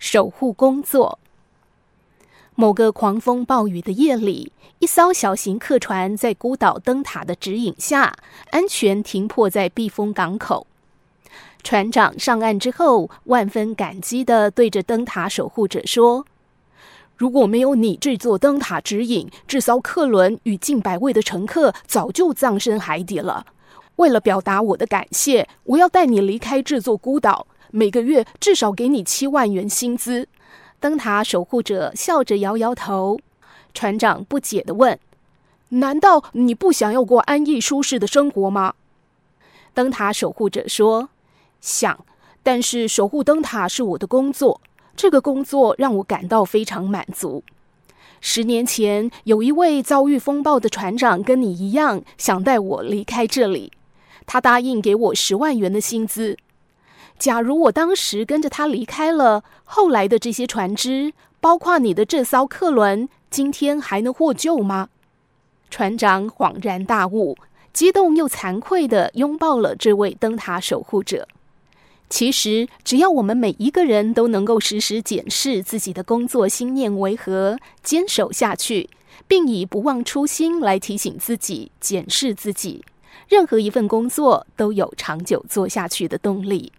守护工作。某个狂风暴雨的夜里，一艘小型客船在孤岛灯塔的指引下，安全停泊在避风港口。船长上岸之后，万分感激地对着灯塔守护者说：“如果没有你这座灯塔指引，这艘客轮与近百位的乘客早就葬身海底了。为了表达我的感谢，我要带你离开这座孤岛，每个月至少给你七万元薪资。”灯塔守护者笑着摇摇头。船长不解地问：“难道你不想要过安逸舒适的生活吗？”灯塔守护者说。想，但是守护灯塔是我的工作，这个工作让我感到非常满足。十年前，有一位遭遇风暴的船长跟你一样，想带我离开这里，他答应给我十万元的薪资。假如我当时跟着他离开了，后来的这些船只，包括你的这艘客轮，今天还能获救吗？船长恍然大悟，激动又惭愧地拥抱了这位灯塔守护者。其实，只要我们每一个人都能够时时检视自己的工作心念为何，坚守下去，并以不忘初心来提醒自己、检视自己，任何一份工作都有长久做下去的动力。